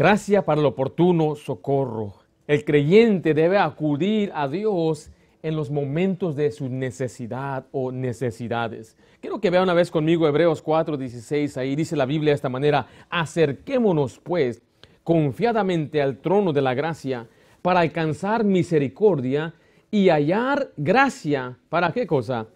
Gracia para el oportuno socorro. El creyente debe acudir a Dios en los momentos de su necesidad o necesidades. Quiero que vea una vez conmigo Hebreos 4:16. Ahí dice la Biblia de esta manera, acerquémonos pues confiadamente al trono de la gracia para alcanzar misericordia y hallar gracia. ¿Para qué cosa?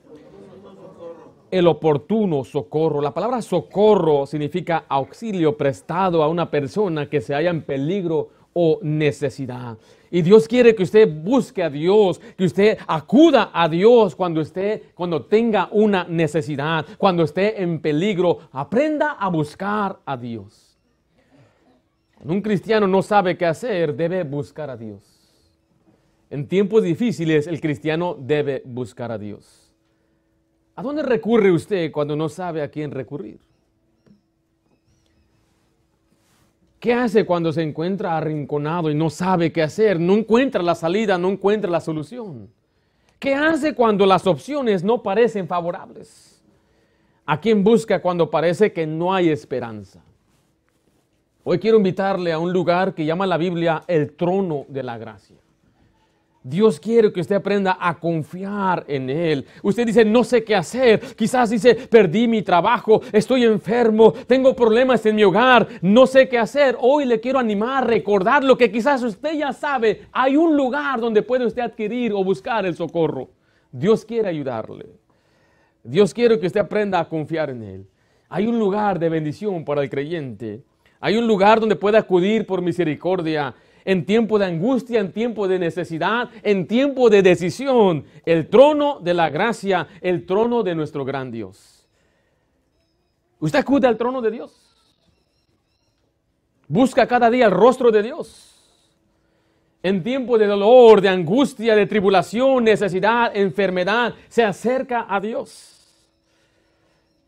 El oportuno socorro. La palabra socorro significa auxilio prestado a una persona que se haya en peligro o necesidad. Y Dios quiere que usted busque a Dios, que usted acuda a Dios cuando usted cuando tenga una necesidad, cuando esté en peligro, aprenda a buscar a Dios. Un cristiano no sabe qué hacer, debe buscar a Dios. En tiempos difíciles el cristiano debe buscar a Dios. ¿A dónde recurre usted cuando no sabe a quién recurrir? ¿Qué hace cuando se encuentra arrinconado y no sabe qué hacer? No encuentra la salida, no encuentra la solución. ¿Qué hace cuando las opciones no parecen favorables? ¿A quién busca cuando parece que no hay esperanza? Hoy quiero invitarle a un lugar que llama la Biblia el trono de la gracia. Dios quiere que usted aprenda a confiar en Él. Usted dice, no sé qué hacer. Quizás dice, perdí mi trabajo, estoy enfermo, tengo problemas en mi hogar, no sé qué hacer. Hoy le quiero animar a recordar lo que quizás usted ya sabe. Hay un lugar donde puede usted adquirir o buscar el socorro. Dios quiere ayudarle. Dios quiere que usted aprenda a confiar en Él. Hay un lugar de bendición para el creyente. Hay un lugar donde puede acudir por misericordia en tiempo de angustia, en tiempo de necesidad, en tiempo de decisión. El trono de la gracia, el trono de nuestro gran Dios. ¿Usted acude al trono de Dios? Busca cada día el rostro de Dios. En tiempo de dolor, de angustia, de tribulación, necesidad, enfermedad, se acerca a Dios.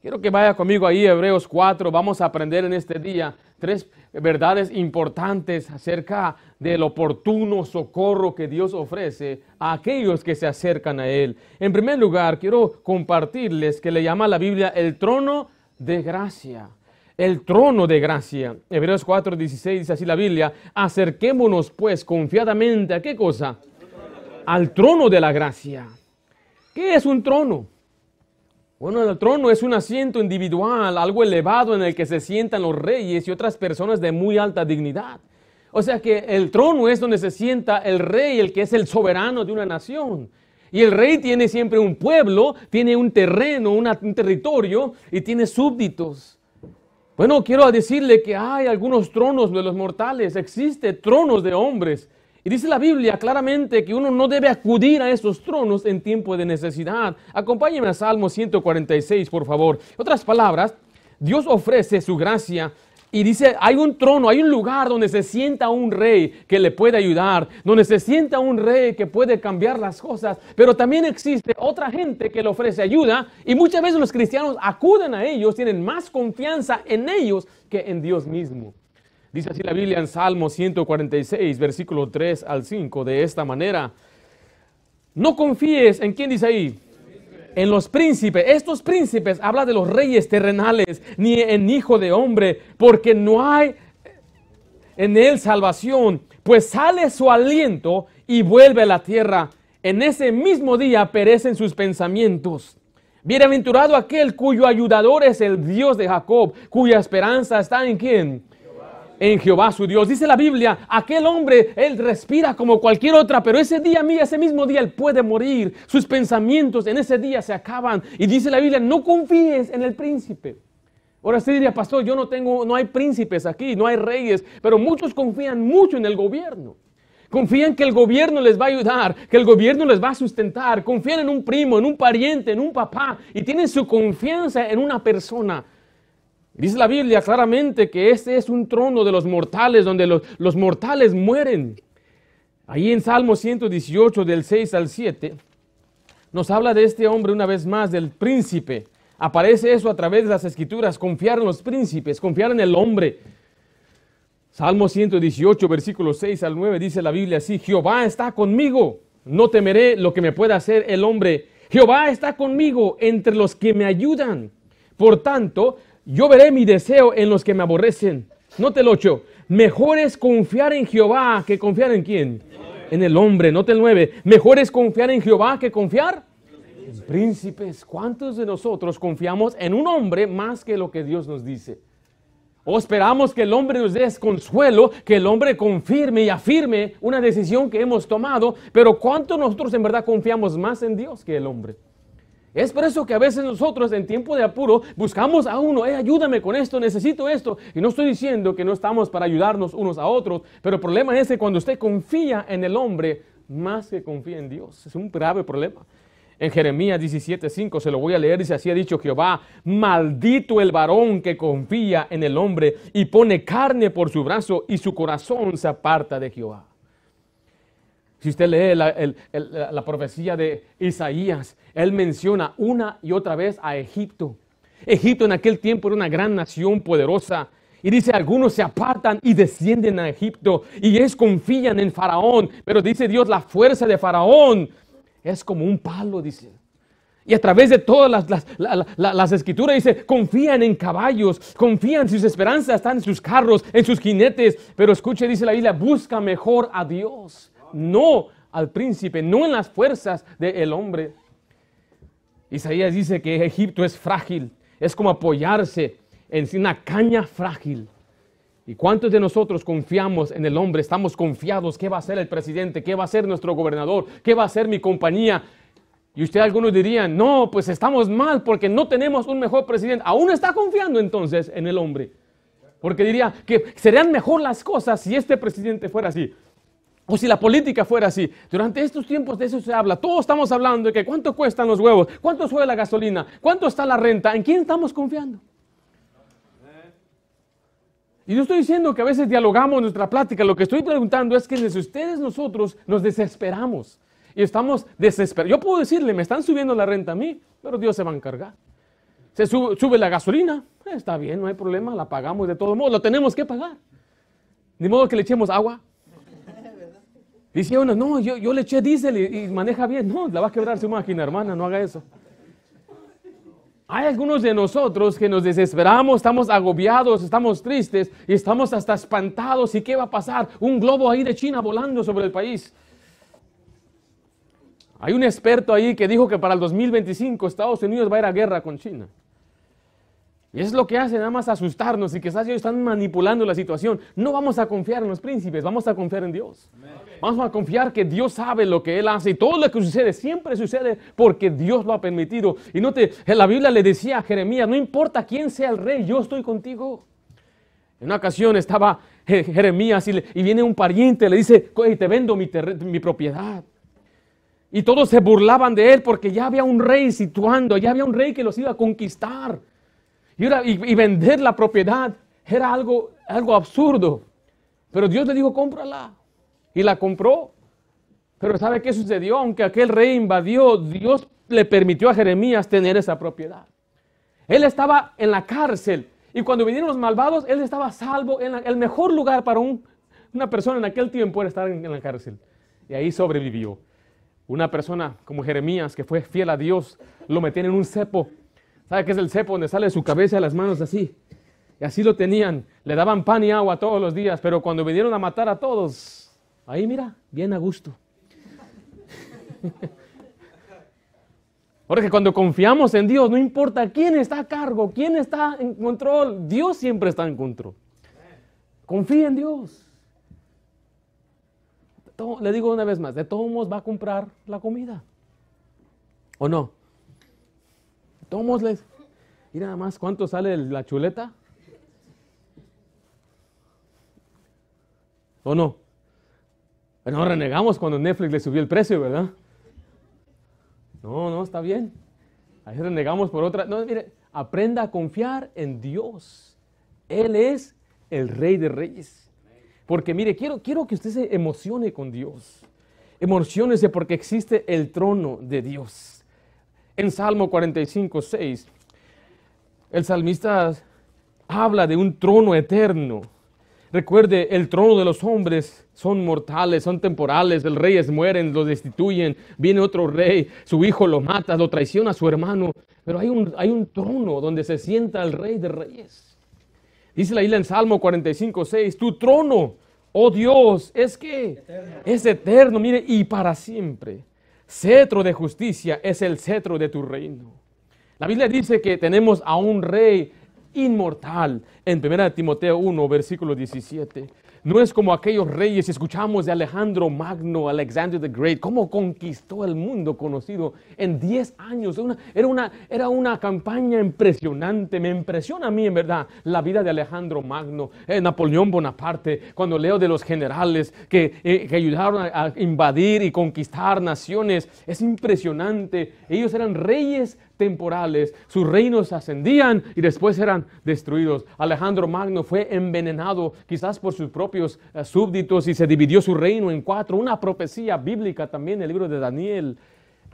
Quiero que vaya conmigo ahí, Hebreos 4. Vamos a aprender en este día tres verdades importantes acerca del oportuno socorro que Dios ofrece a aquellos que se acercan a Él. En primer lugar, quiero compartirles que le llama la Biblia el trono de gracia. El trono de gracia. Hebreos 4:16 dice así la Biblia, acerquémonos pues confiadamente a qué cosa? Al trono de la gracia. ¿Qué es un trono? Bueno, el trono es un asiento individual, algo elevado en el que se sientan los reyes y otras personas de muy alta dignidad. O sea que el trono es donde se sienta el rey, el que es el soberano de una nación. Y el rey tiene siempre un pueblo, tiene un terreno, un territorio y tiene súbditos. Bueno, quiero decirle que hay algunos tronos de los mortales, existe tronos de hombres, y dice la Biblia claramente que uno no debe acudir a esos tronos en tiempo de necesidad. Acompáñenme a Salmo 146, por favor. En otras palabras, Dios ofrece su gracia y dice, hay un trono, hay un lugar donde se sienta un rey que le puede ayudar, donde se sienta un rey que puede cambiar las cosas, pero también existe otra gente que le ofrece ayuda y muchas veces los cristianos acuden a ellos, tienen más confianza en ellos que en Dios mismo. Dice así la Biblia en Salmo 146, versículo 3 al 5, de esta manera. No confíes en quién dice ahí. En los príncipes. Estos príncipes habla de los reyes terrenales, ni en hijo de hombre, porque no hay en él salvación, pues sale su aliento y vuelve a la tierra. En ese mismo día perecen sus pensamientos. Bienaventurado aquel cuyo ayudador es el Dios de Jacob, cuya esperanza está en quién? En Jehová su Dios. Dice la Biblia, aquel hombre, él respira como cualquier otra, pero ese día, mí, ese mismo día, él puede morir. Sus pensamientos en ese día se acaban. Y dice la Biblia, no confíes en el príncipe. Ahora usted diría, pastor, yo no tengo, no hay príncipes aquí, no hay reyes, pero muchos confían mucho en el gobierno. Confían que el gobierno les va a ayudar, que el gobierno les va a sustentar. Confían en un primo, en un pariente, en un papá y tienen su confianza en una persona. Dice la Biblia claramente que este es un trono de los mortales, donde los, mortales mueren. Ahí en Salmo 118, del 6 al 7, nos habla de este hombre una vez más, del príncipe. Aparece eso a través de las escrituras, confiar en los príncipes, confiar en el hombre. Salmo 118, versículo 6 al 9, dice la Biblia así, Jehová está conmigo, no temeré lo que me pueda hacer el hombre. Jehová está conmigo entre los que me ayudan. Por tanto, yo veré mi deseo en los que me aborrecen. Note el 8. mejor es confiar en Jehová que confiar en quién? En el hombre, note el 9. Mejor es confiar en Jehová que confiar en príncipes. ¿Cuántos de nosotros confiamos en un hombre más que lo que Dios nos dice? O esperamos que el hombre nos dé consuelo, que el hombre confirme y afirme una decisión que hemos tomado, pero ¿cuánto nosotros en verdad confiamos más en Dios que el hombre? Es por eso que a veces nosotros en tiempo de apuro buscamos a uno, eh, ayúdame con esto, necesito esto. Y no estoy diciendo que no estamos para ayudarnos unos a otros, pero el problema es que cuando usted confía en el hombre más que confía en Dios, es un grave problema. En Jeremías 17:5 se lo voy a leer, dice así ha dicho Jehová, maldito el varón que confía en el hombre y pone carne por su brazo y su corazón se aparta de Jehová. Si usted lee la, profecía de Isaías, él menciona una y otra vez a Egipto. Egipto en aquel tiempo era una gran nación poderosa. Y dice, algunos se apartan y descienden a Egipto y ellos confían en Faraón. Pero dice Dios, la fuerza de Faraón es como un palo, dice. Y a través de todas las, las, escrituras dice, confían en caballos, confían, sus esperanzas están en sus carros, en sus jinetes. Pero escuche, dice la Biblia, busca mejor a Dios no al príncipe, no en las fuerzas del hombre. Isaías dice que Egipto es frágil, es como apoyarse en una caña frágil. ¿Y cuántos de nosotros confiamos en el hombre? Estamos confiados, ¿qué va a ser el presidente? ¿Qué va a ser nuestro gobernador? ¿Qué va a ser mi compañía? Y usted algunos dirían, no, pues estamos mal porque no tenemos un mejor presidente. Aún está confiando entonces en el hombre. Porque diría que serían mejor las cosas si este presidente fuera así. O si la política fuera así, durante estos tiempos de eso se habla, todos estamos hablando de que cuánto cuestan los huevos, cuánto sube la gasolina, cuánto está la renta, ¿en quién estamos confiando? Y no estoy diciendo que a veces dialogamos nuestra plática, lo que estoy preguntando es que desde ustedes nosotros nos desesperamos y estamos desesperados. Yo puedo decirle, me están subiendo la renta a mí, pero Dios se va a encargar. Se sube, la gasolina, está bien, no hay problema, la pagamos de todo modo, lo tenemos que pagar. Ni modo que le echemos agua. Dice uno, no, yo, yo le eché diésel y, maneja bien. No, la va a quebrar su máquina, hermana, no haga eso. Hay algunos de nosotros que nos desesperamos, estamos agobiados, estamos tristes y estamos hasta espantados. ¿Y qué va a pasar? Un globo ahí de China volando sobre el país. Hay un experto ahí que dijo que para el 2025 Estados Unidos va a ir a guerra con China. Y es lo que hace nada más asustarnos y quizás ellos están manipulando la situación. No vamos a confiar en los príncipes, vamos a confiar en Dios. Vamos a confiar que Dios sabe lo que Él hace y todo lo que sucede siempre sucede porque Dios lo ha permitido. Y no te, la Biblia le decía a Jeremías, no importa quién sea el rey, yo estoy contigo. En una ocasión estaba Jeremías y, viene un pariente, le dice, te vendo mi, mi propiedad. Y todos se burlaban de él porque ya había un rey situando, ya había un rey que los iba a conquistar. Y, vender la propiedad era algo, algo absurdo. Pero Dios le dijo, cómprala. Y la compró. Pero ¿sabe qué sucedió? Aunque aquel rey invadió, Dios le permitió a Jeremías tener esa propiedad. Él estaba en la cárcel. Y cuando vinieron los malvados, él estaba salvo. En el mejor lugar para una persona en aquel tiempo era estar en, la cárcel. Y ahí sobrevivió. Una persona como Jeremías, que fue fiel a Dios, lo metían en un cepo ¿Sabe qué es el cepo donde sale su cabeza y las manos así? Y así lo tenían. Le daban pan y agua todos los días, pero cuando vinieron a matar a todos, ahí mira, bien a gusto. Porque cuando confiamos en Dios, no importa quién está a cargo, quién está en control, Dios siempre está en control. Confía en Dios. le digo una vez más, de todos modos va a comprar la comida. ¿O no? Tómosles. Y nada más, ¿cuánto sale la chuleta? ¿O no? No renegamos cuando Netflix le subió el precio, ¿verdad? No, no, está bien. Ahí renegamos por otra. No, mire, aprenda a confiar en Dios. Él es el Rey de Reyes. Porque mire, quiero, quiero que usted se emocione con Dios. Emocionese porque existe el trono de Dios. En Salmo 45, 6, el salmista habla de un trono eterno. Recuerde, el trono de los hombres son mortales, son temporales, los reyes mueren, los destituyen, viene otro rey, su hijo lo mata, lo traiciona a su hermano, pero hay un, hay un trono donde se sienta el rey de reyes. Dice la isla en Salmo 45, 6, tu trono, oh Dios, es que es eterno, mire, y para siempre. Cetro de justicia es el cetro de tu reino. La Biblia dice que tenemos a un rey inmortal en 1 Timoteo 1, versículo 17. No es como aquellos reyes, escuchamos de Alejandro Magno, Alexander the Great, cómo conquistó el mundo conocido en 10 años. era, una, era una campaña impresionante, me impresiona a mí en verdad la vida de Alejandro Magno, eh, Napoleón Bonaparte, cuando leo de los generales que, eh, que ayudaron a, a invadir y conquistar naciones, es impresionante. Ellos eran reyes temporales. Sus reinos ascendían y después eran destruidos. Alejandro Magno fue envenenado quizás por sus propios eh, súbditos y se dividió su reino en cuatro. Una profecía bíblica también en el libro de Daniel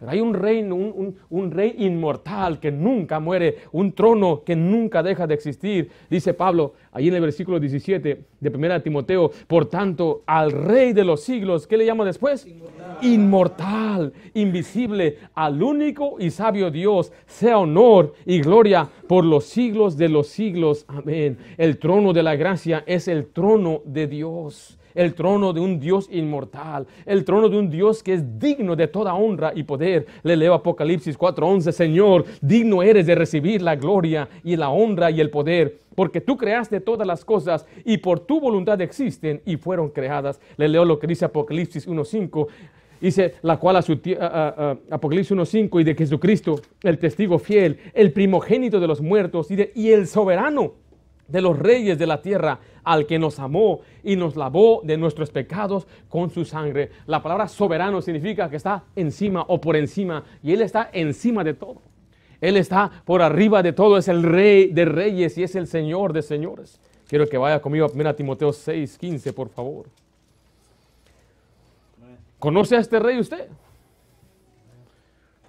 hay un reino, un, rey inmortal que nunca muere, un trono que nunca deja de existir. Dice Pablo ahí en el versículo 17 de 1 Timoteo, por tanto, al rey de los siglos, ¿qué le llama después? Inmortal. inmortal, invisible, al único y sabio Dios, sea honor y gloria por los siglos de los siglos. Amén. El trono de la gracia es el trono de Dios el trono de un Dios inmortal, el trono de un Dios que es digno de toda honra y poder. Le leo Apocalipsis 4:11, Señor, digno eres de recibir la gloria y la honra y el poder, porque tú creaste todas las cosas y por tu voluntad existen y fueron creadas. Le leo lo que dice Apocalipsis 1:5. Dice, la cual a su Apocalipsis 1.5 y de Jesucristo, el testigo fiel, el primogénito de los muertos y, y el soberano de los reyes de la tierra, al que nos amó y nos lavó de nuestros pecados con su sangre. La palabra soberano significa que está encima o por encima, y Él está encima de todo. Él está por arriba de todo, es el rey de reyes y es el señor de señores. Quiero que vaya conmigo a Timoteo 6, 15, por favor. ¿Conoce a este rey usted?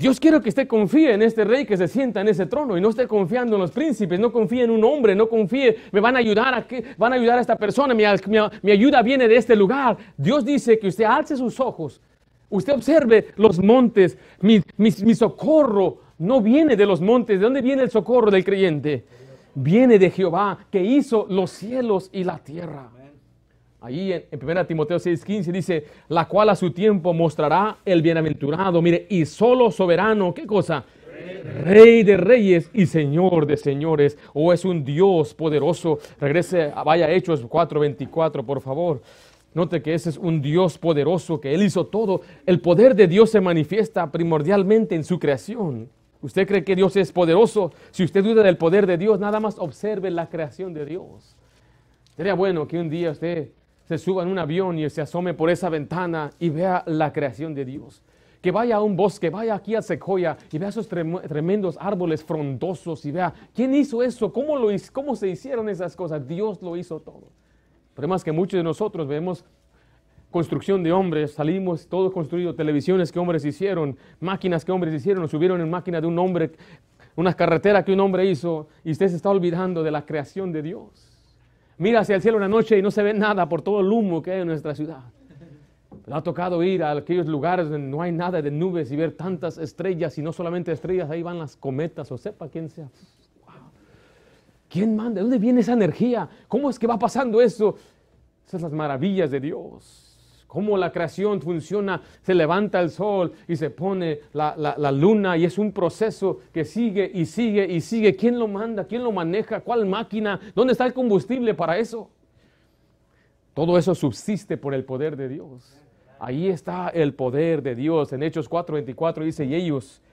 Dios quiere que usted confíe en este rey que se sienta en ese trono y no esté confiando en los príncipes, no confíe en un hombre, no confíe, me van a ayudar a que van a ayudar a esta persona, mi, ayuda viene de este lugar. Dios dice que usted alce sus ojos, usted observe los montes, mi, mi socorro no viene de los montes, ¿de dónde viene el socorro del creyente? Viene de Jehová que hizo los cielos y la tierra. Ahí en, 1 Timoteo 6:15 dice, la cual a su tiempo mostrará el bienaventurado, mire, y solo soberano, ¿qué cosa? Rey de reyes y Señor de señores, o es un Dios poderoso. Regrese, vaya Hechos 4:24, por favor. Note que ese es un Dios poderoso, que Él hizo todo. El poder de Dios se manifiesta primordialmente en su creación. ¿Usted cree que Dios es poderoso? Si usted duda del poder de Dios, nada más observe la creación de Dios. Sería bueno que un día usted se suba en un avión y se asome por esa ventana y vea la creación de Dios. Que vaya a un bosque, vaya aquí a Sequoia y vea esos tremendos árboles frondosos y vea quién hizo eso, cómo, lo, cómo se hicieron esas cosas. Dios lo hizo todo. Pero más que muchos de nosotros vemos construcción de hombres, salimos todo construido, televisiones que hombres hicieron, máquinas que hombres hicieron, subieron en máquina de un hombre, una carretera que un hombre hizo y usted se está olvidando de la creación de Dios. Mira hacia el cielo una noche y no se ve nada por todo el humo que hay en nuestra ciudad. Me ha tocado ir a aquellos lugares donde no hay nada de nubes y ver tantas estrellas y no solamente estrellas, ahí van las cometas o sepa quién sea. ¿Quién manda? ¿De dónde viene esa energía? ¿Cómo es que va pasando eso? Esas son las maravillas de Dios cómo la creación funciona, se levanta el sol y se pone la, luna y es un proceso que sigue y sigue y sigue. ¿Quién lo manda? ¿Quién lo maneja? ¿Cuál máquina? ¿Dónde está el combustible para eso? Todo eso subsiste por el poder de Dios. Ahí está el poder de Dios. En Hechos 4:24 dice, y ellos,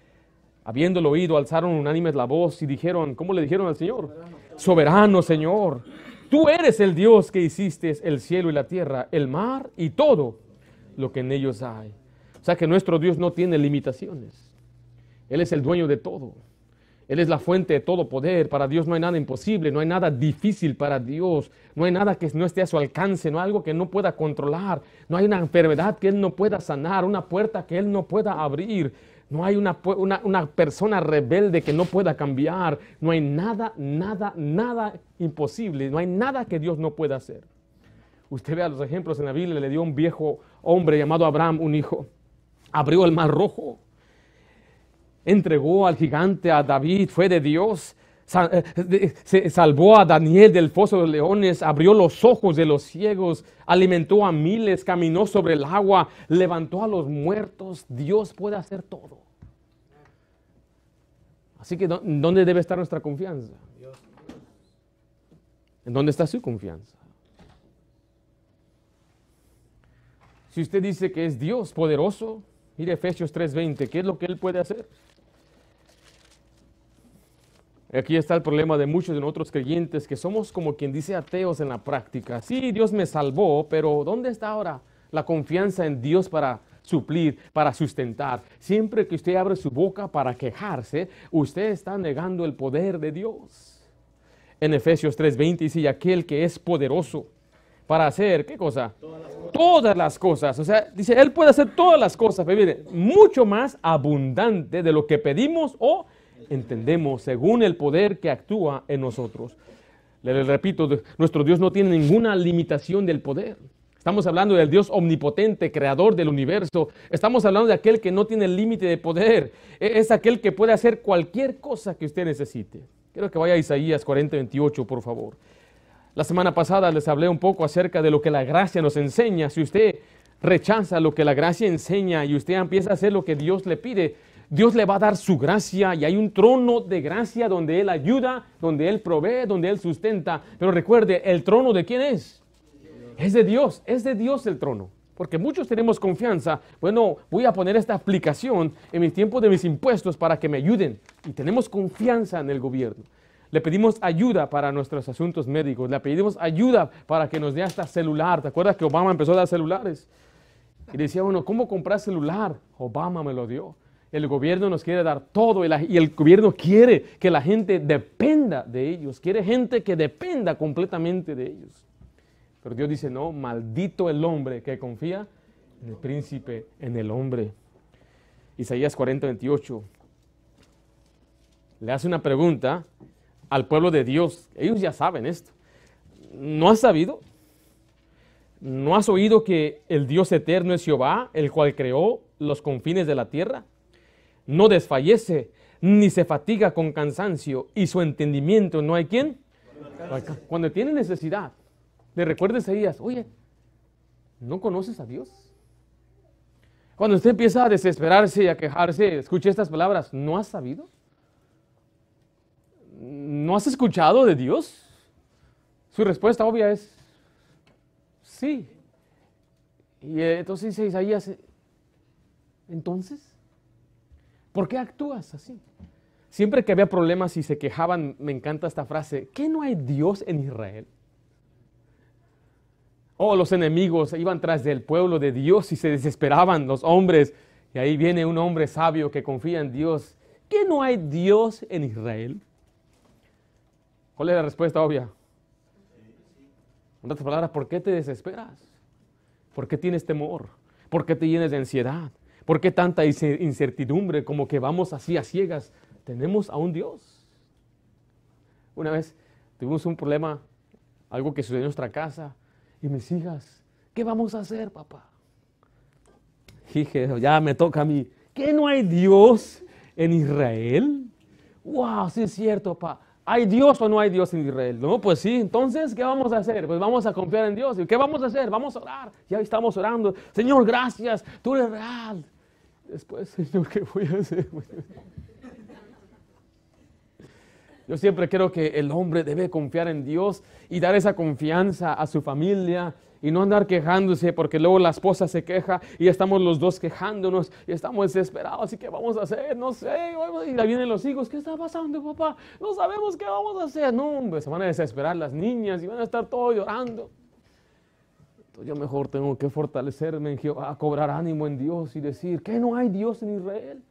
habiéndolo oído, alzaron unánimes la voz y dijeron, ¿cómo le dijeron al Señor? Soberano Señor Tú eres el Dios que hiciste el cielo y la tierra, el mar y todo lo que en ellos hay. O sea que nuestro Dios no tiene limitaciones. Él es el dueño de todo. Él es la fuente de todo poder. Para Dios no hay nada imposible, no hay nada difícil para Dios. No hay nada que no esté a su alcance, no hay algo que no pueda controlar. No hay una enfermedad que Él no pueda sanar, una puerta que Él no pueda abrir. No hay una, persona rebelde que no pueda cambiar. No hay nada, nada, nada imposible. No hay nada que Dios no pueda hacer. Usted vea los ejemplos en la Biblia. Le dio un viejo hombre llamado Abraham un hijo. Abrió el mar rojo. Entregó al gigante a David. Fue de Dios. Eh, salvó a Daniel del foso de leones, abrió los ojos de los ciegos, alimentó a miles, caminó sobre el agua, levantó a los muertos. Dios puede hacer todo. Así que, ¿dónde debe estar nuestra confianza? ¿En dónde está su confianza? Si usted dice que es Dios poderoso, mire Efesios 3:20, ¿qué es lo que Él puede hacer? Aquí está el problema de muchos de nosotros creyentes que somos como quien dice ateos en la práctica. Sí, Dios me salvó, pero ¿dónde está ahora la confianza en Dios para suplir, para sustentar? Siempre que usted abre su boca para quejarse, usted está negando el poder de Dios. En Efesios 3:20 dice, aquel que es poderoso para hacer, ¿qué cosa? Todas las cosas. Todas las cosas. O sea, dice, Él puede hacer todas las cosas, pero mire, mucho más abundante de lo que pedimos o entendemos según el poder que actúa en nosotros. Le, repito, nuestro Dios no tiene ninguna limitación del poder. Estamos hablando del Dios omnipotente, creador del universo. Estamos hablando de aquel que no tiene límite de poder. E, es aquel que puede hacer cualquier cosa que usted necesite. Quiero que vaya a Isaías 40, 28, por favor. La semana pasada les hablé un poco acerca de lo que la gracia nos enseña. Si usted rechaza lo que la gracia enseña y usted empieza a hacer lo que Dios le pide, Dios le va a dar su gracia y hay un trono de gracia donde Él ayuda, donde Él provee, donde Él sustenta. Pero recuerde, ¿el trono de quién es? Es de Dios, es de Dios el trono. Porque muchos tenemos confianza, bueno, voy a poner esta aplicación en mi tiempo de mis impuestos para que me ayuden. Y tenemos confianza en el gobierno. Le pedimos ayuda para nuestros asuntos médicos, le pedimos ayuda para que nos dé hasta celular. ¿Te acuerdas que Obama empezó a dar celulares? Y decía bueno, ¿cómo comprar celular? Obama me lo dio. El gobierno nos quiere dar todo y, el gobierno quiere que la gente dependa de ellos, quiere gente que dependa completamente de ellos. Pero Dios dice, no, maldito el hombre que confía en el príncipe, en el hombre. Isaías 40, 28. Le hace una pregunta al pueblo de Dios. Ellos ya saben esto. ¿No has sabido? ¿No has oído que el Dios eterno es Jehová, el cual creó los confines de la tierra? No desfallece, ni se fatiga con cansancio, y su entendimiento no hay quien. Cuando tiene necesidad, le recuerdes a ellas, oye, ¿no conoces a Dios? Cuando usted empieza a desesperarse y a quejarse, escuche estas palabras, ¿no has sabido? ¿No has escuchado de Dios? Su respuesta obvia es, sí. Y entonces dice Isaías, entonces, ¿Por qué actúas así? Siempre que había problemas y se quejaban, me encanta esta frase, ¿qué no hay Dios en Israel? Oh, los enemigos iban tras del pueblo de Dios y se desesperaban los hombres. Y ahí viene un hombre sabio que confía en Dios. ¿Qué no hay Dios en Israel? ¿Cuál es la respuesta obvia? En otras palabras, ¿por qué te desesperas? ¿Por qué tienes temor? ¿Por qué te llenas de ansiedad? ¿Por qué tanta incertidumbre como que vamos así a ciegas? Tenemos a un Dios. Una vez tuvimos un problema, algo que sucedió en nuestra casa, y mis hijas, ¿qué vamos a hacer, papá? Dije, ya me toca a mí. ¿Qué no hay Dios en Israel? ¡Wow! Sí es cierto, papá. ¿Hay Dios o no hay Dios en Israel? No, pues sí, entonces, ¿qué vamos a hacer? Pues vamos a confiar en Dios. ¿Y qué vamos a hacer? Vamos a orar. Ya estamos orando. Señor, gracias, tú eres real. Después, Señor, ¿qué voy a hacer? Yo siempre creo que el hombre debe confiar en Dios y dar esa confianza a su familia y no andar quejándose porque luego la esposa se queja y estamos los dos quejándonos y estamos desesperados. Así que vamos a hacer, no sé. Y la vienen los hijos, ¿qué está pasando, papá? No sabemos qué vamos a hacer. No, hombre, se van a desesperar las niñas y van a estar todos llorando yo mejor tengo que fortalecerme en Jehová, cobrar ánimo en Dios y decir, que no hay Dios en Israel.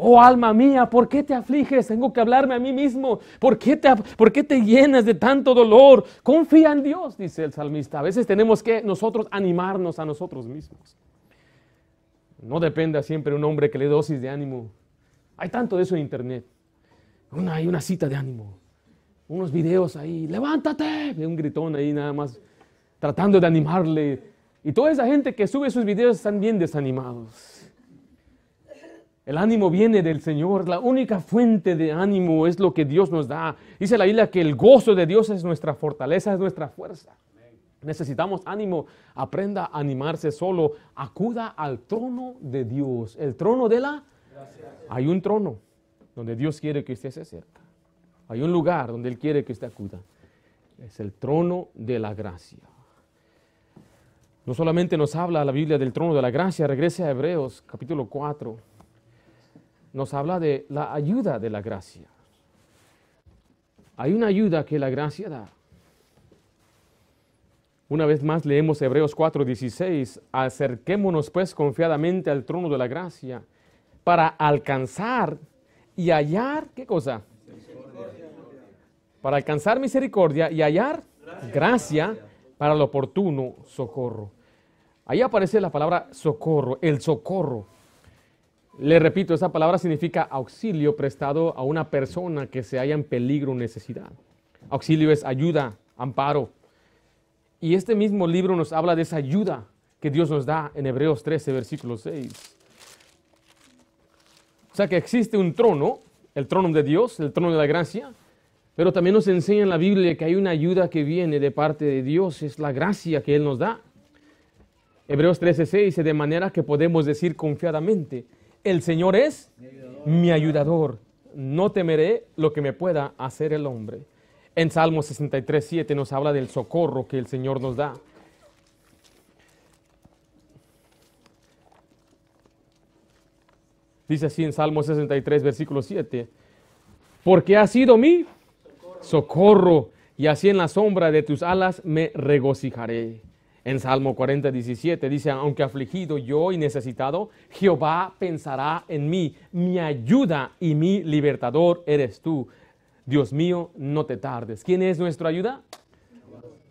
Oh alma mía, ¿por qué te afliges? Tengo que hablarme a mí mismo. ¿Por qué, te, ¿Por qué te llenas de tanto dolor? Confía en Dios, dice el salmista. A veces tenemos que nosotros animarnos a nosotros mismos. No dependa siempre un hombre que le dosis de ánimo. Hay tanto de eso en internet. Una, hay una cita de ánimo. Unos videos ahí. Levántate. un gritón ahí nada más tratando de animarle. Y toda esa gente que sube sus videos están bien desanimados. El ánimo viene del Señor. La única fuente de ánimo es lo que Dios nos da. Dice la Biblia que el gozo de Dios es nuestra fortaleza, es nuestra fuerza. Necesitamos ánimo. Aprenda a animarse solo. Acuda al trono de Dios. El trono de la... Hay un trono donde Dios quiere que usted se acerque. Hay un lugar donde Él quiere que usted acuda. Es el trono de la gracia. No solamente nos habla la Biblia del trono de la gracia, regrese a Hebreos capítulo 4. Nos habla de la ayuda de la gracia. Hay una ayuda que la gracia da. Una vez más leemos Hebreos 4:16, acerquémonos pues confiadamente al trono de la gracia para alcanzar y hallar, ¿qué cosa? Para alcanzar misericordia y hallar gracia para el oportuno socorro. Ahí aparece la palabra socorro, el socorro. Le repito, esa palabra significa auxilio prestado a una persona que se haya en peligro o necesidad. Auxilio es ayuda, amparo, y este mismo libro nos habla de esa ayuda que Dios nos da en Hebreos 13, versículo 6. O sea que existe un trono, el trono de Dios, el trono de la gracia, pero también nos enseña en la Biblia que hay una ayuda que viene de parte de Dios, es la gracia que Él nos da. Hebreos 13:6 dice, de manera que podemos decir confiadamente, el Señor es mi ayudador, no temeré lo que me pueda hacer el hombre. En Salmo 63, 7 nos habla del socorro que el Señor nos da. Dice así en Salmo 63, versículo 7, porque ha sido mi socorro y así en la sombra de tus alas me regocijaré. En Salmo 40, 17 dice, aunque afligido yo y necesitado, Jehová pensará en mí, mi ayuda y mi libertador eres tú. Dios mío, no te tardes. ¿Quién es nuestra ayuda?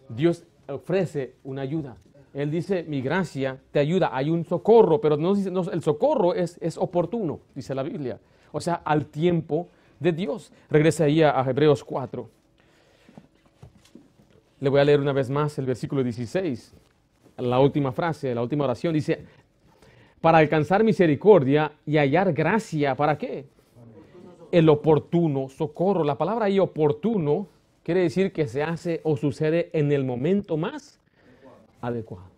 Dios ofrece una ayuda. Él dice, mi gracia te ayuda, hay un socorro, pero no, dice, el socorro es, es oportuno, dice la Biblia. O sea, al tiempo de Dios. Regresa ahí a, a Hebreos 4. Le voy a leer una vez más el versículo 16, la última frase, la última oración. Dice, para alcanzar misericordia y hallar gracia, ¿para qué? el oportuno socorro. La palabra ahí oportuno quiere decir que se hace o sucede en el momento más adecuado.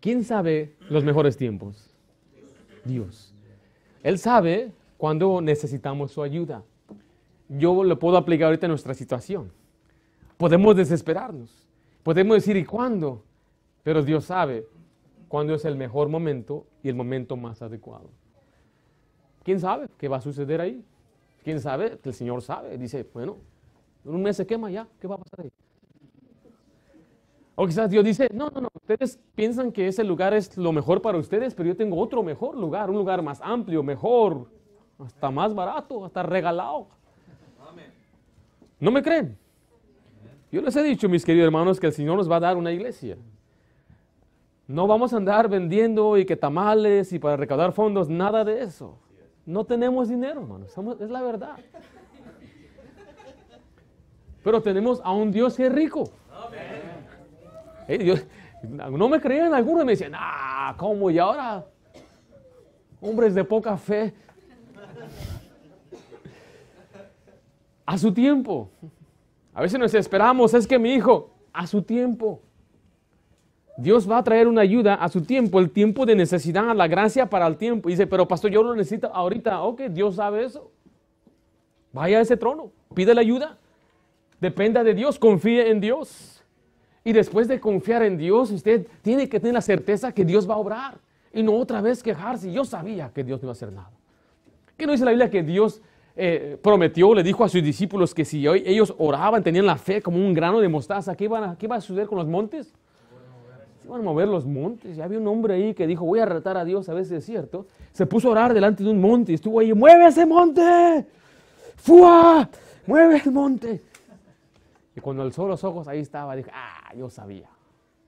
¿Quién sabe los mejores tiempos? Dios. Él sabe cuando necesitamos su ayuda. Yo lo puedo aplicar ahorita en nuestra situación. Podemos desesperarnos. Podemos decir, ¿y cuándo? Pero Dios sabe cuándo es el mejor momento y el momento más adecuado. ¿Quién sabe qué va a suceder ahí? ¿Quién sabe? El Señor sabe. Dice, bueno, en un mes se quema ya, ¿qué va a pasar ahí? O quizás Dios dice, no, no, no, ustedes piensan que ese lugar es lo mejor para ustedes, pero yo tengo otro mejor lugar, un lugar más amplio, mejor, hasta más barato, hasta regalado. ¿No me creen? Yo les he dicho, mis queridos hermanos, que el Señor nos va a dar una iglesia. No vamos a andar vendiendo y que tamales y para recaudar fondos, nada de eso. No tenemos dinero, hermano. es la verdad. Pero tenemos a un Dios que es rico. no me creían algunos, me decían, ah, ¿cómo? Y ahora, hombres de poca fe. A su tiempo. A veces nos esperamos, es que mi hijo, a su tiempo. Dios va a traer una ayuda a su tiempo, el tiempo de necesidad, la gracia para el tiempo. Y dice, pero pastor, yo lo necesito ahorita. Ok, Dios sabe eso. Vaya a ese trono, pide la ayuda. Dependa de Dios, confíe en Dios. Y después de confiar en Dios, usted tiene que tener la certeza que Dios va a obrar. Y no otra vez quejarse. Yo sabía que Dios no iba a hacer nada. ¿Qué no dice la Biblia que Dios eh, prometió, le dijo a sus discípulos que si ellos oraban, tenían la fe como un grano de mostaza, ¿qué, iban a, qué iba a suceder con los montes? Van a mover los montes. Ya había un hombre ahí que dijo, voy a retar a Dios a veces es cierto. Se puso a orar delante de un monte y estuvo ahí, mueve ese monte. ¡Fua! Mueve el monte. Y cuando alzó los ojos, ahí estaba. Dije, ah, yo sabía.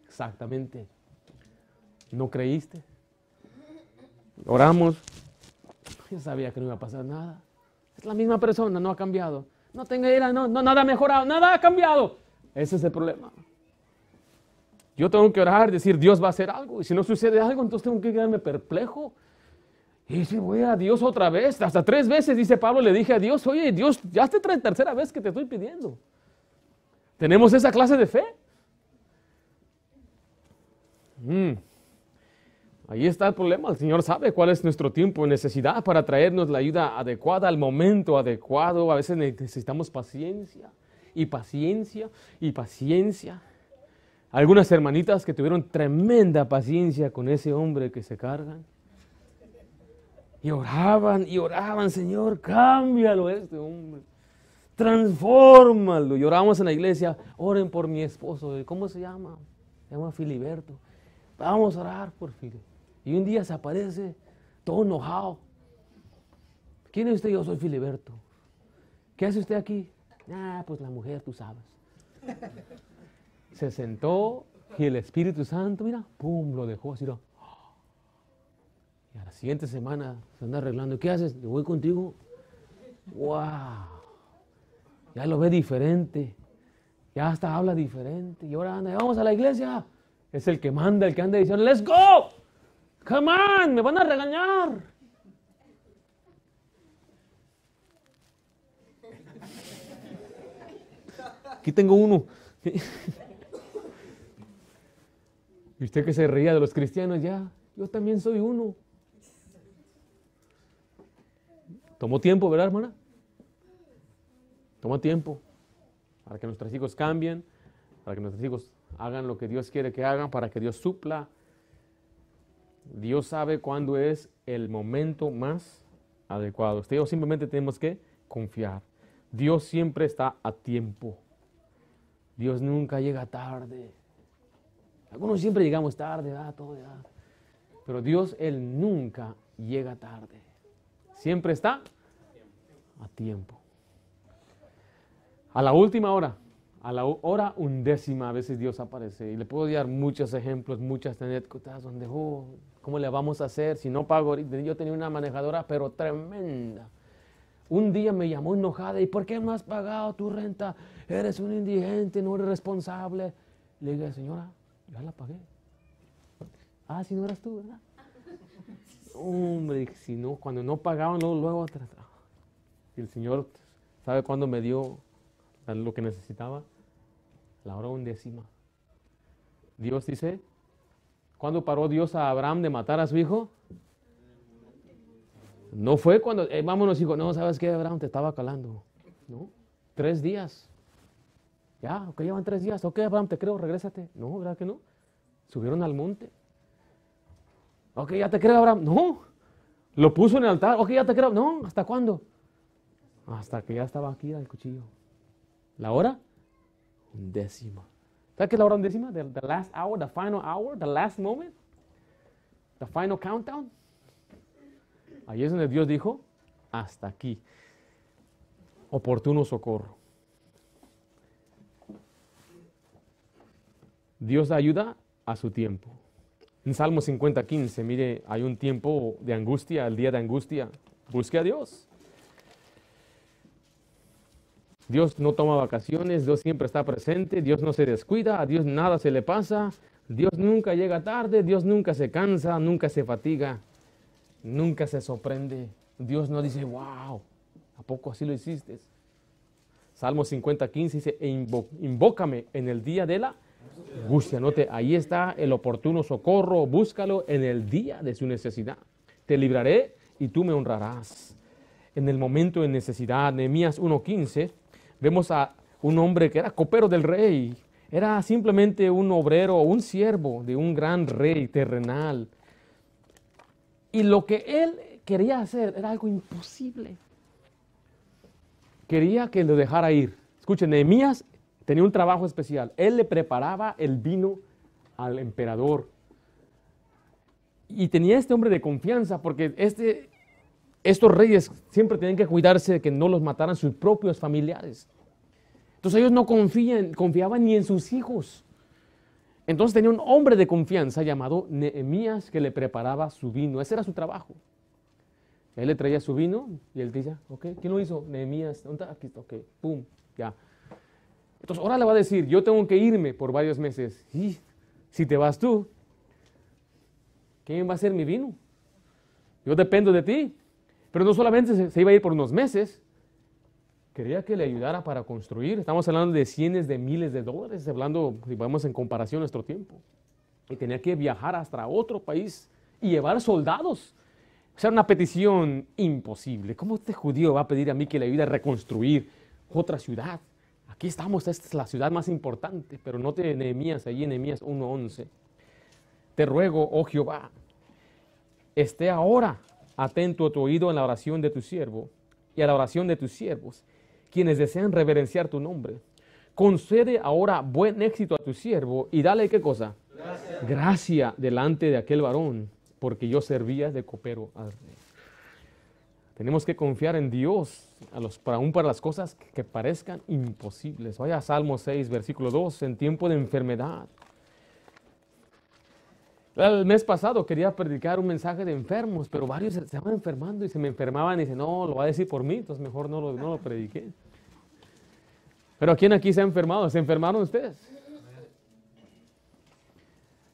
Exactamente. ¿No creíste? Oramos. Yo sabía que no iba a pasar nada. Es la misma persona, no ha cambiado. No tenga ira, no, no, nada ha mejorado, nada ha cambiado. Ese es el problema. Yo tengo que orar, decir, Dios va a hacer algo. Y si no sucede algo, entonces tengo que quedarme perplejo. Y dice, voy a Dios otra vez. Hasta tres veces, dice Pablo, le dije a Dios, oye, Dios, ya es la tercera vez que te estoy pidiendo. ¿Tenemos esa clase de fe? Mm. Ahí está el problema. El Señor sabe cuál es nuestro tiempo de necesidad para traernos la ayuda adecuada al momento adecuado. A veces necesitamos paciencia y paciencia y paciencia. Algunas hermanitas que tuvieron tremenda paciencia con ese hombre que se cargan. Y oraban y oraban, Señor, cámbialo este hombre. Transfórmalo. Y oramos en la iglesia, oren por mi esposo. ¿Cómo se llama? Se llama Filiberto. Vamos a orar por Filiberto. Y un día se aparece todo enojado. ¿Quién es usted? Yo soy Filiberto. ¿Qué hace usted aquí? Ah, pues la mujer, tú sabes. Se sentó y el Espíritu Santo, mira, pum, lo dejó así. Y a la siguiente semana se anda arreglando. ¿Qué haces? Yo voy contigo. ¡Wow! Ya lo ve diferente. Ya hasta habla diferente. Y ahora anda, vamos a la iglesia. Es el que manda, el que anda diciendo, ¡Let's go! ¡Come on! ¡Me van a regañar! Aquí tengo uno. Y usted que se reía de los cristianos, ya, yo también soy uno. Tomó tiempo, ¿verdad, hermana? Tomó tiempo para que nuestros hijos cambien, para que nuestros hijos hagan lo que Dios quiere que hagan, para que Dios supla. Dios sabe cuándo es el momento más adecuado. Usted y yo simplemente tenemos que confiar. Dios siempre está a tiempo. Dios nunca llega tarde. Algunos siempre llegamos tarde, ah, todo ya. Pero Dios, Él nunca llega tarde. Siempre está a tiempo. A la última hora, a la hora undécima, a veces Dios aparece. Y le puedo dar muchos ejemplos, muchas anécdotas donde, oh, ¿cómo le vamos a hacer si no pago? Yo tenía una manejadora, pero tremenda. Un día me llamó enojada, ¿y por qué no has pagado tu renta? Eres un indigente, no eres responsable. Le dije, señora, ya la pagué. Ah, si no eras tú, ¿verdad? Hombre, si no, cuando no pagaban, luego, luego Y el Señor, ¿sabe cuándo me dio lo que necesitaba? La hora undécima. Dios dice, ¿cuándo paró Dios a Abraham de matar a su hijo? No fue cuando, eh, vámonos hijo, no, ¿sabes qué, Abraham? Te estaba calando. No, tres días. Ya, ok, llevan tres días. Ok, Abraham, te creo, regrésate. No, ¿verdad que no? Subieron al monte. Ok, ya te creo, Abraham. No. Lo puso en el altar. Ok, ya te creo. No, ¿hasta cuándo? Hasta que ya estaba aquí el cuchillo. ¿La hora? Undécima. ¿Sabes qué es la hora undécima? The, the last hour, the final hour, the last moment, the final countdown. Ahí es donde Dios dijo, hasta aquí. Oportuno socorro. Dios ayuda a su tiempo. En Salmo 50, 15, mire, hay un tiempo de angustia, el día de angustia. Busque a Dios. Dios no toma vacaciones, Dios siempre está presente, Dios no se descuida, a Dios nada se le pasa, Dios nunca llega tarde, Dios nunca se cansa, nunca se fatiga, nunca se sorprende. Dios no dice, wow, ¿a poco así lo hiciste? Salmo 50, 15 dice, e invócame en el día de la angustia. Note, ahí está el oportuno socorro, búscalo en el día de su necesidad. Te libraré y tú me honrarás. En el momento de necesidad, Nehemías 1.15, vemos a un hombre que era copero del rey. Era simplemente un obrero, un siervo de un gran rey terrenal. Y lo que él quería hacer era algo imposible. Quería que lo dejara ir. Escuchen, Nehemías tenía un trabajo especial. Él le preparaba el vino al emperador. Y tenía este hombre de confianza porque este, estos reyes siempre tenían que cuidarse de que no los mataran sus propios familiares. Entonces ellos no confían, confiaban ni en sus hijos. Entonces tenía un hombre de confianza llamado Nehemías que le preparaba su vino. Ese era su trabajo. Él le traía su vino y él decía, ok, ¿quién lo hizo? Nehemías. Aquí está, ok, pum, ya. Entonces ahora le va a decir, yo tengo que irme por varios meses. Y si te vas tú, ¿quién va a ser mi vino? yo dependo de ti. Pero no solamente se, iba a ir por unos meses, quería que le ayudara para construir. Estamos hablando de cientos de miles de dólares, hablando, si vamos en comparación nuestro tiempo. Y tenía que viajar hasta otro país y llevar soldados. O sea, una petición imposible. ¿Cómo este judío va a pedir a mí que le ayude a reconstruir otra ciudad? Aquí estamos, esta es la ciudad más importante, pero no te Nehemías, ahí en Nehemías 1.11. Te ruego, oh Jehová, esté ahora atento a tu oído en la oración de tu siervo y a la oración de tus siervos, quienes desean reverenciar tu nombre. Concede ahora buen éxito a tu siervo y dale qué cosa? Gracia. Gracia delante de aquel varón, porque yo servía de copero al rey. Tenemos que confiar en Dios a para aún para las cosas que, parezcan imposibles. Vaya a Salmo 6, versículo 2, en tiempo de enfermedad. El mes pasado quería predicar un mensaje de enfermos, pero varios se estaban enfermando y se me enfermaban y dice, no, lo va a decir por mí, entonces mejor no lo, no lo prediqué. Pero ¿quién aquí se ha enfermado? ¿Se enfermaron ustedes?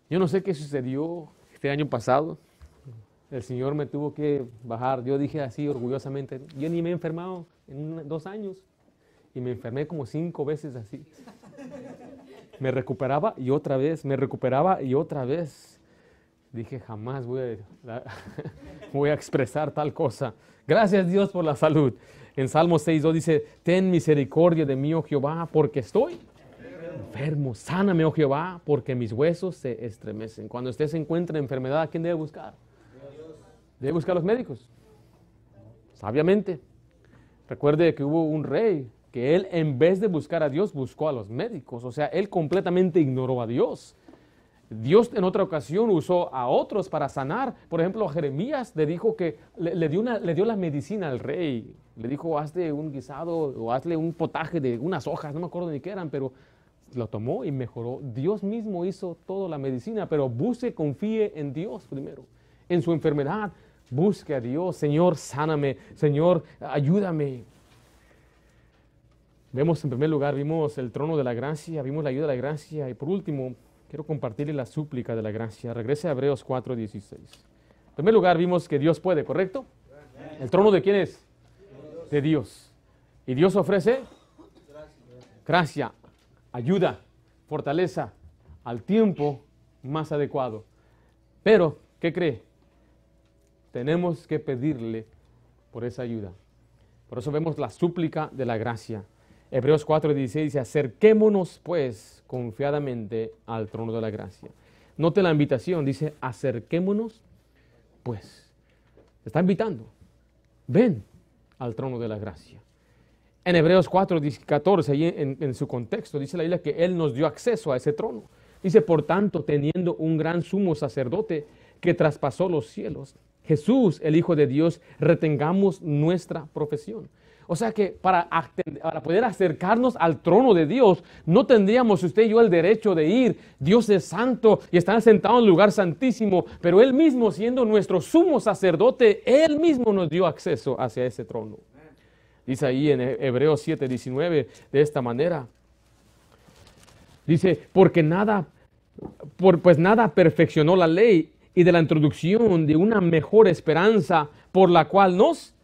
Yo no sé qué sucedió este año pasado. El Señor me tuvo que bajar. Yo dije así orgullosamente, yo ni me he enfermado en dos años. Y me enfermé como cinco veces así. Me recuperaba y otra vez, me recuperaba y otra vez. Dije, jamás voy a, expresar tal cosa. Gracias Dios por la salud. En Salmo 6.2 dice, ten misericordia de mí, oh Jehová, porque estoy enfermo. Sáname, oh Jehová, porque mis huesos se estremecen. Cuando usted se encuentra en enfermedad, ¿a quién debe buscar? Debe buscar a los médicos. Sabiamente. Recuerde que hubo un rey que él en vez de buscar a Dios buscó a los médicos. O sea, él completamente ignoró a Dios. Dios en otra ocasión usó a otros para sanar. Por ejemplo, a Jeremías le dijo que le, dio le dio la medicina al rey. Le dijo, hazle un guisado o hazle un potaje de unas hojas, no me acuerdo ni qué eran, pero lo tomó y mejoró. Dios mismo hizo toda la medicina, pero busque, confíe en Dios primero. En su enfermedad, Busque a Dios, Señor, sáname, Señor, ayúdame. Vemos en primer lugar, vimos el trono de la gracia, vimos la ayuda de la gracia y por último, quiero compartirle la súplica de la gracia. Regrese a Hebreos 4:16. En primer lugar, vimos que Dios puede, ¿correcto? ¿El trono de quién es? De Dios. Y Dios ofrece gracia, ayuda, fortaleza al tiempo más adecuado. Pero, ¿qué cree? Tenemos que pedirle por esa ayuda. Por eso vemos la súplica de la gracia. Hebreos 4:16 dice, acerquémonos pues confiadamente al trono de la gracia. Note la invitación, dice, acerquémonos pues. está invitando. Ven al trono de la gracia. En Hebreos 4:14, ahí en, en su contexto, dice la Biblia que Él nos dio acceso a ese trono. Dice, por tanto, teniendo un gran sumo sacerdote que traspasó los cielos, Jesús, el Hijo de Dios, retengamos nuestra profesión. O sea que para, poder acercarnos al trono de Dios, no tendríamos usted y yo el derecho de ir. Dios es santo y está sentado en el lugar santísimo, pero Él mismo, siendo nuestro sumo sacerdote, Él mismo nos dio acceso hacia ese trono. Dice ahí en Hebreos 7, 19, de esta manera. Dice, porque nada, pues nada perfeccionó la ley y de la introducción de una mejor esperanza por la cual nos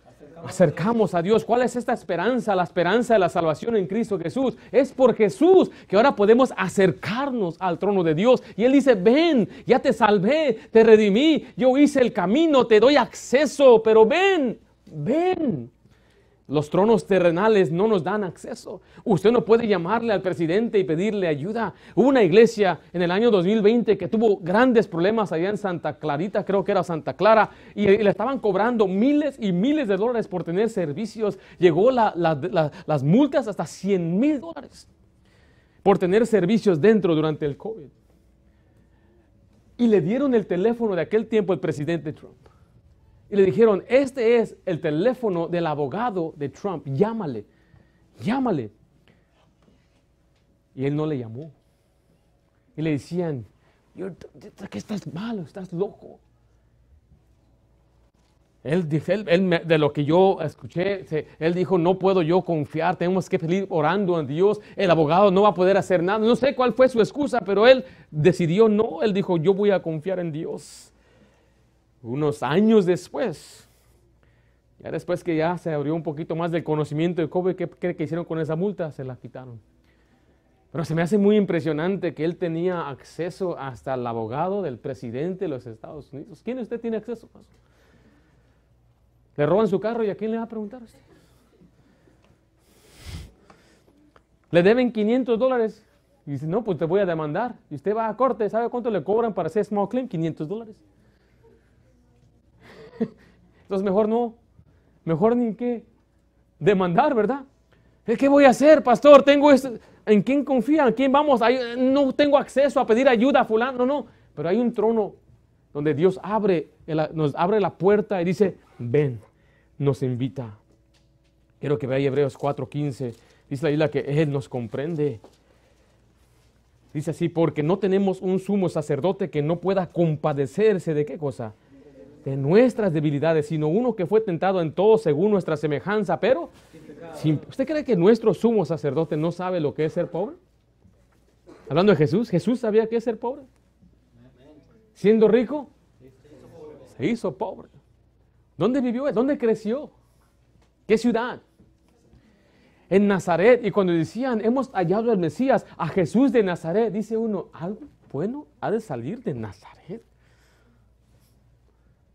acercamos a Dios. ¿Cuál es esta esperanza? La esperanza de la salvación en Cristo Jesús. Es por Jesús que ahora podemos acercarnos al trono de Dios. Y Él dice, ven, ya te salvé, te redimí, yo hice el camino, te doy acceso, pero ven, ven. Los tronos terrenales no nos dan acceso. Usted no puede llamarle al presidente y pedirle ayuda. Hubo una iglesia en el año 2020 que tuvo grandes problemas allá en Santa Clarita, creo que era Santa Clara, y, le estaban cobrando miles y miles de dólares por tener servicios. Llegó las multas hasta 100 mil dólares por tener servicios dentro durante el COVID. Y le dieron el teléfono de aquel tiempo el presidente Trump. Y le dijeron, este es el teléfono del abogado de Trump, llámale, llámale. Y él no le llamó. Y le decían, que estás malo, estás loco. Él, él, de lo que yo escuché, él dijo, no puedo yo confiar, tenemos que pedir orando a Dios, el abogado no va a poder hacer nada. No sé cuál fue su excusa, pero él decidió no, él dijo, yo voy a confiar en Dios. Unos años después, ya después que ya se abrió un poquito más del conocimiento de Kobe, ¿qué cree que hicieron con esa multa? Se la quitaron. Pero se me hace muy impresionante que él tenía acceso hasta el abogado del presidente de los Estados Unidos. ¿Quién usted tiene acceso? Le roban su carro y a quién le va a preguntar usted? Le deben 500 dólares. Y dice, no, pues te voy a demandar. Y usted va a corte, ¿sabe cuánto le cobran para hacer small claim? 500 dólares. Entonces mejor no, mejor ni qué demandar, ¿verdad? ¿Qué voy a hacer, pastor? Tengo esto. ¿En quién confía? ¿En quién vamos? No tengo acceso a pedir ayuda a fulano, no, no. Pero hay un trono donde Dios abre, nos abre la puerta y dice, ven, nos invita. Quiero que vea Hebreos 4:15. Dice la isla que Él nos comprende. Dice así, porque no tenemos un sumo sacerdote que no pueda compadecerse de qué cosa? De nuestras debilidades, sino uno que fue tentado en todo según nuestra semejanza, pero ¿usted cree que nuestro sumo sacerdote no sabe lo que es ser pobre? Hablando de Jesús, ¿Jesús sabía qué es ser pobre? Siendo rico, se hizo pobre. ¿Dónde vivió ¿Dónde creció? ¿Qué ciudad? en Nazaret. Y cuando decían, hemos hallado al Mesías, a Jesús de Nazaret, dice uno, algo bueno ha de salir de Nazaret.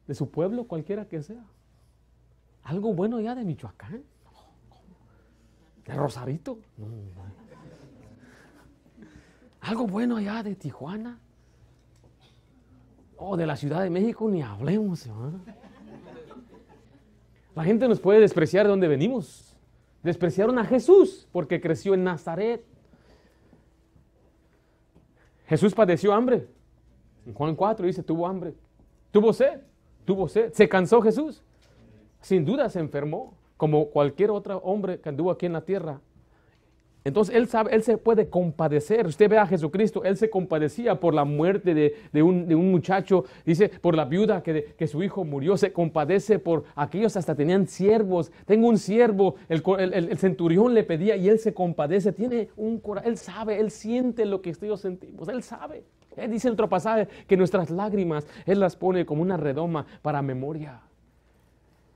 De su pueblo, cualquiera que sea. Algo bueno ya de Michoacán. De Rosarito. Algo bueno ya de Tijuana. O de la Ciudad de México, ni hablemos. La gente nos puede despreciar de donde venimos. Despreciaron a Jesús porque creció en Nazaret. Jesús padeció hambre. En Juan 4 dice, tuvo hambre. Tuvo sed, tuvo sed. Se cansó Jesús. Sin duda se enfermó, como cualquier otro hombre que anduvo aquí en la tierra. Entonces él sabe, él se puede compadecer. Usted ve a Jesucristo, él se compadecía por la muerte de, un, muchacho, dice, por la viuda que, que, su hijo murió, se compadece por aquellos hasta tenían siervos. Tengo un siervo, el, centurión le pedía y él se compadece. Tiene un corazón, él sabe, él siente lo que ellos sentimos, él sabe. Él dice otro pasaje que nuestras lágrimas él las pone como una redoma para memoria.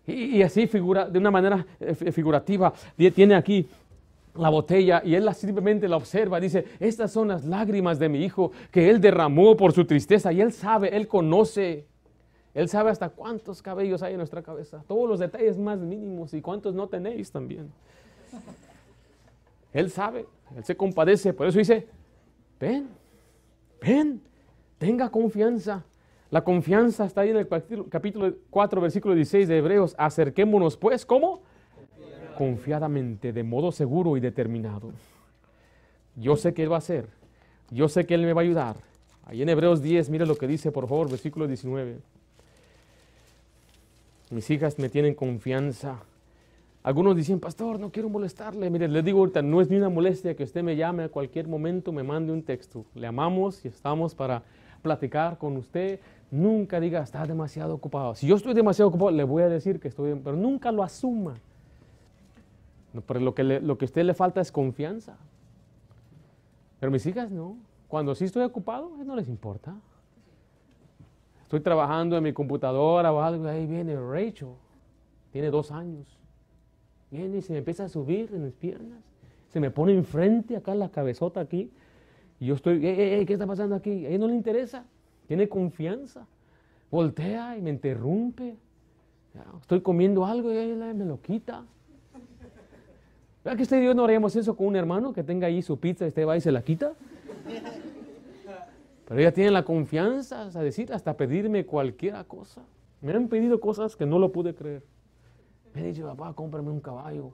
Y, y así figura, de una manera eh, figurativa, tiene aquí la botella y él simplemente la observa. Dice, estas son las lágrimas de mi hijo que él derramó por su tristeza. Y él sabe, él conoce. Él sabe hasta cuántos cabellos hay en nuestra cabeza. Todos los detalles más mínimos y cuántos no tenéis también. Él sabe, él se compadece. Por eso dice, ven, ven, tenga confianza. La confianza está ahí en el capítulo 4, versículo 16 de Hebreos. Acerquémonos pues, ¿cómo? confiadamente, de modo seguro y determinado. Yo sé que Él va a hacer. Yo sé que Él me va a ayudar. Ahí en Hebreos 10, mire lo que dice, por favor, versículo 19. Mis hijas me tienen confianza. Algunos dicen, pastor, no quiero molestarle. Mire, les digo ahorita, no es ni una molestia que usted me llame a cualquier momento, me mande un texto. Le amamos y estamos para platicar con usted. Nunca diga, está demasiado ocupado. Si yo estoy demasiado ocupado, le voy a decir que estoy, pero nunca lo asuma. Pero lo que, lo que a usted le falta es confianza. Pero mis hijas no. Cuando sí estoy ocupado, no les importa. Estoy trabajando en mi computadora o algo, ahí viene Rachel, tiene dos años. Viene y se me empieza a subir en mis piernas. Se me pone enfrente acá la cabezota aquí. Y yo estoy, ¿qué está pasando aquí? A ella no le interesa. Tiene confianza. Voltea y me interrumpe. Estoy comiendo algo y ella me lo quita. ¿Verdad que usted y yo no haríamos eso con un hermano que tenga ahí su pizza y usted va y se la quita? Pero ella tiene la confianza decir, hasta pedirme cualquier cosa. Me han pedido cosas que no lo pude creer. Me ha papá, cómprame un caballo.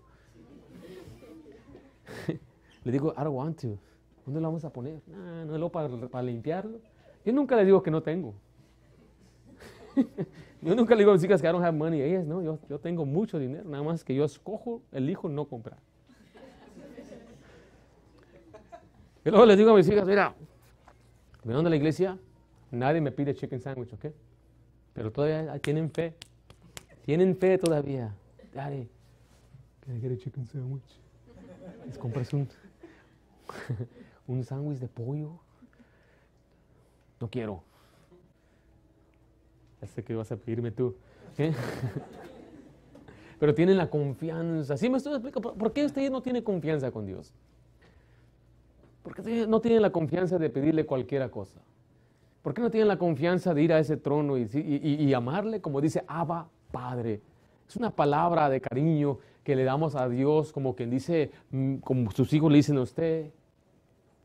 le digo, I don't want to. ¿Dónde lo vamos a poner? no es lo para, para limpiarlo. Yo nunca le digo que no tengo. yo nunca le digo a mis hijas que I don't have money. Ellas, no, yo, yo tengo mucho dinero. Nada más que yo escojo, elijo no comprar. Y luego les digo a mis hijas, mira, vengo de la iglesia, nadie me pide chicken sandwich, ¿ok? Pero todavía tienen fe. Tienen fe todavía. Daddy, can I get a chicken sandwich? Les compras un, un sándwich de pollo. No quiero. Ya sé que vas a pedirme tú. Pero tienen la confianza. ¿Sí me estoy explicando? ¿Por qué usted no tiene confianza con Dios? ¿Por qué no tienen la confianza de pedirle cualquier cosa? ¿Por qué no tienen la confianza de ir a ese trono y, y amarle como dice Abba Padre? Es una palabra de cariño que le damos a Dios, como quien dice, mm, como sus hijos le dicen a usted,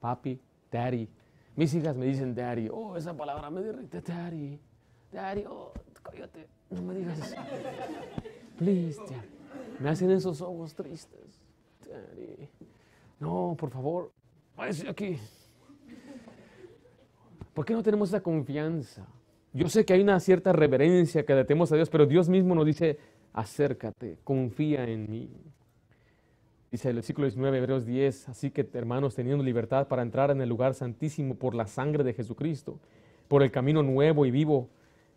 papi, daddy. Mis hijas me dicen daddy. Oh, esa palabra me derrite, daddy. Daddy, oh, cállate, no me digas eso. Please, daddy. Me hacen esos ojos tristes. Daddy. No, por favor, váyase aquí. ¿Por qué no tenemos esa confianza? Yo sé que hay una cierta reverencia que le tenemos a Dios, pero Dios mismo nos dice, acércate, confía en mí. Dice el versículo 19, Hebreos 10, así que hermanos, teniendo libertad para entrar en el lugar santísimo por la sangre de Jesucristo, por el camino nuevo y vivo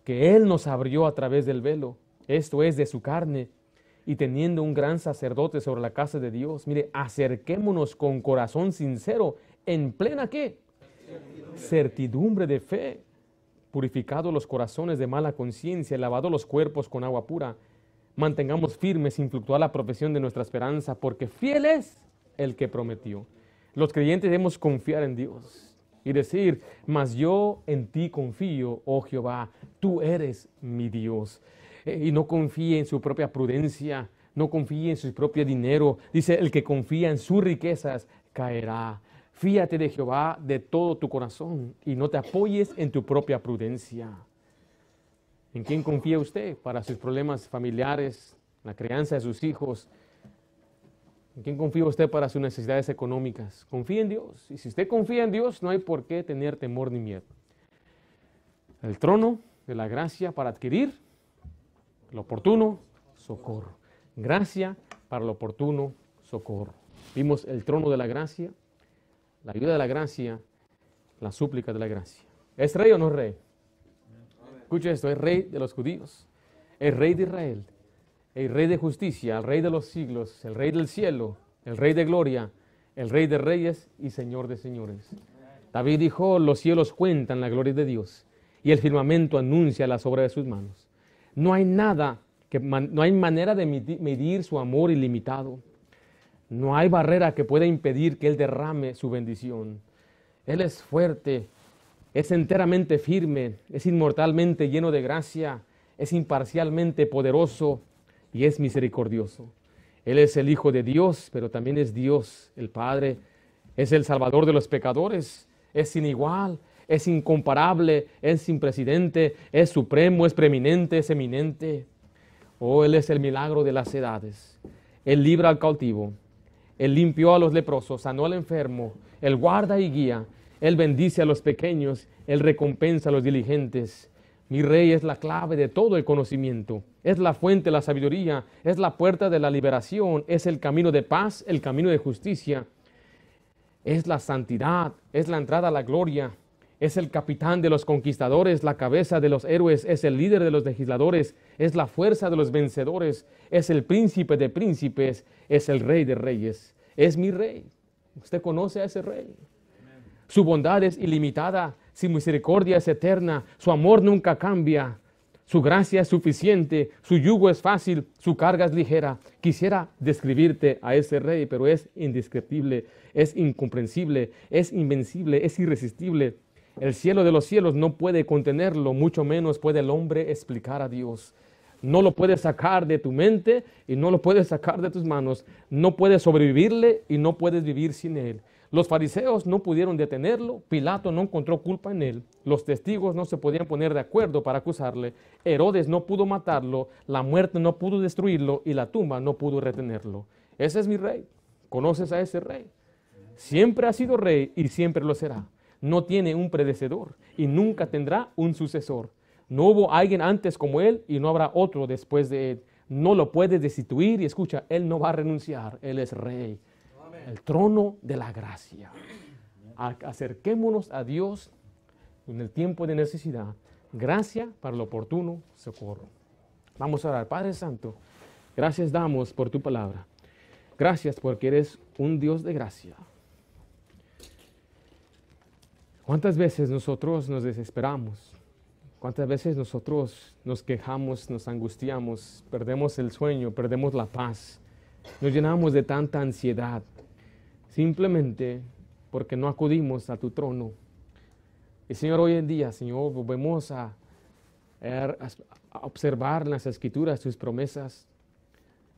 que Él nos abrió a través del velo, esto es de su carne, y teniendo un gran sacerdote sobre la casa de Dios, mire, acerquémonos con corazón sincero, en plena qué? Certidumbre de fe, purificado los corazones de mala conciencia, lavado los cuerpos con agua pura, mantengamos firmes sin fluctuar la profesión de nuestra esperanza, porque fiel es el que prometió. Los creyentes debemos confiar en Dios y decir, mas yo en ti confío, oh Jehová, tú eres mi Dios. Eh, y no confíe en su propia prudencia, no confíe en su propio dinero. Dice, el que confía en sus riquezas caerá. Fíate de Jehová de todo tu corazón y no te apoyes en tu propia prudencia. ¿En quién confía usted para sus problemas familiares, la crianza de sus hijos? ¿En quién confía usted para sus necesidades económicas? Confía en Dios. Y si usted confía en Dios, no hay por qué tener temor ni miedo. El trono de la gracia para adquirir lo oportuno socorro. Gracia para lo oportuno socorro. Vimos el trono de la gracia, la ayuda de la gracia, la súplica de la gracia. ¿Es rey o no rey? Escucha esto, es rey de los judíos, es rey de Israel, el rey de justicia, el rey de los siglos, el rey del cielo, el rey de gloria, el rey de reyes y señor de señores. David dijo, los cielos cuentan la gloria de Dios y el firmamento anuncia las obras de sus manos. No hay nada, que, no hay manera de medir su amor ilimitado. No hay barrera que pueda impedir que Él derrame su bendición. Él es fuerte, es enteramente firme, es inmortalmente lleno de gracia, es imparcialmente poderoso y es misericordioso. Él es el Hijo de Dios, pero también es Dios, el Padre. Es el Salvador de los pecadores, es sin igual, es incomparable, es sin presidente, es supremo, es preeminente, es eminente. Oh, Él es el milagro de las edades. Él libra al cautivo, Él limpió a los leprosos, sanó al enfermo, Él guarda y guía, él bendice a los pequeños, Él recompensa a los diligentes. Mi rey es la clave de todo el conocimiento, es la fuente de la sabiduría, es la puerta de la liberación, es el camino de paz, el camino de justicia, es la santidad, es la entrada a la gloria, es el capitán de los conquistadores, la cabeza de los héroes, es el líder de los legisladores, es la fuerza de los vencedores, es el príncipe de príncipes, es el rey de reyes, es mi rey. ¿Usted conoce a ese rey? Su bondad es ilimitada, su misericordia es eterna, su amor nunca cambia, su gracia es suficiente, su yugo es fácil, su carga es ligera. Quisiera describirte a ese rey, pero es indescriptible, es incomprensible, es invencible, es irresistible. El cielo de los cielos no puede contenerlo, mucho menos puede el hombre explicar a Dios. No lo puedes sacar de tu mente y no lo puedes sacar de tus manos. No puedes sobrevivirle y no puedes vivir sin él. Los fariseos no pudieron detenerlo, Pilato no encontró culpa en él, los testigos no se podían poner de acuerdo para acusarle, Herodes no pudo matarlo, la muerte no pudo destruirlo y la tumba no pudo retenerlo. Ese es mi rey. ¿Conoces a ese rey? Siempre ha sido rey y siempre lo será. No tiene un predecedor y nunca tendrá un sucesor. No hubo alguien antes como él y no habrá otro después de él. No lo puedes destituir y escucha, él no va a renunciar, él es rey el trono de la gracia. Acerquémonos a Dios en el tiempo de necesidad. Gracia para lo oportuno socorro. Vamos a orar. Padre Santo, gracias damos por tu palabra. Gracias porque eres un Dios de gracia. ¿Cuántas veces nosotros nos desesperamos? ¿Cuántas veces nosotros nos quejamos, nos angustiamos, perdemos el sueño, perdemos la paz, nos llenamos de tanta ansiedad, simplemente porque no acudimos a tu trono? Y Señor, hoy en día, Señor, volvemos a, observar las escrituras tus promesas.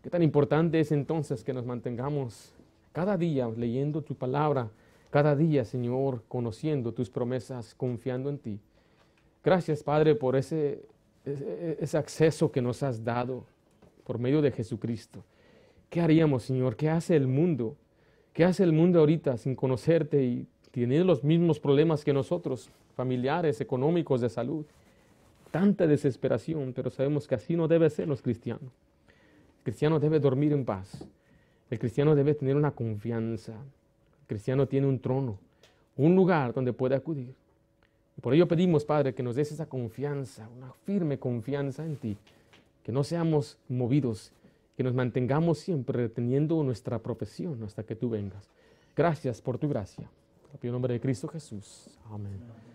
Qué tan importante es entonces que nos mantengamos cada día leyendo tu palabra, cada día, Señor, conociendo tus promesas, confiando en ti. Gracias, Padre, por ese, ese, acceso que nos has dado por medio de Jesucristo. ¿Qué haríamos, Señor? ¿Qué hace el mundo? ¿Qué hace el mundo ahorita sin conocerte y teniendo los mismos problemas que nosotros, familiares, económicos, de salud? Tanta desesperación, pero sabemos que así no debe ser los cristianos. El cristiano debe dormir en paz. El cristiano debe tener una confianza. El cristiano tiene un trono, un lugar donde puede acudir. Por ello pedimos, Padre, que nos des esa confianza, una firme confianza en ti, que no seamos movidos, que nos mantengamos siempre reteniendo nuestra profesión hasta que tú vengas. Gracias por tu gracia. En el nombre de Cristo Jesús. Amén.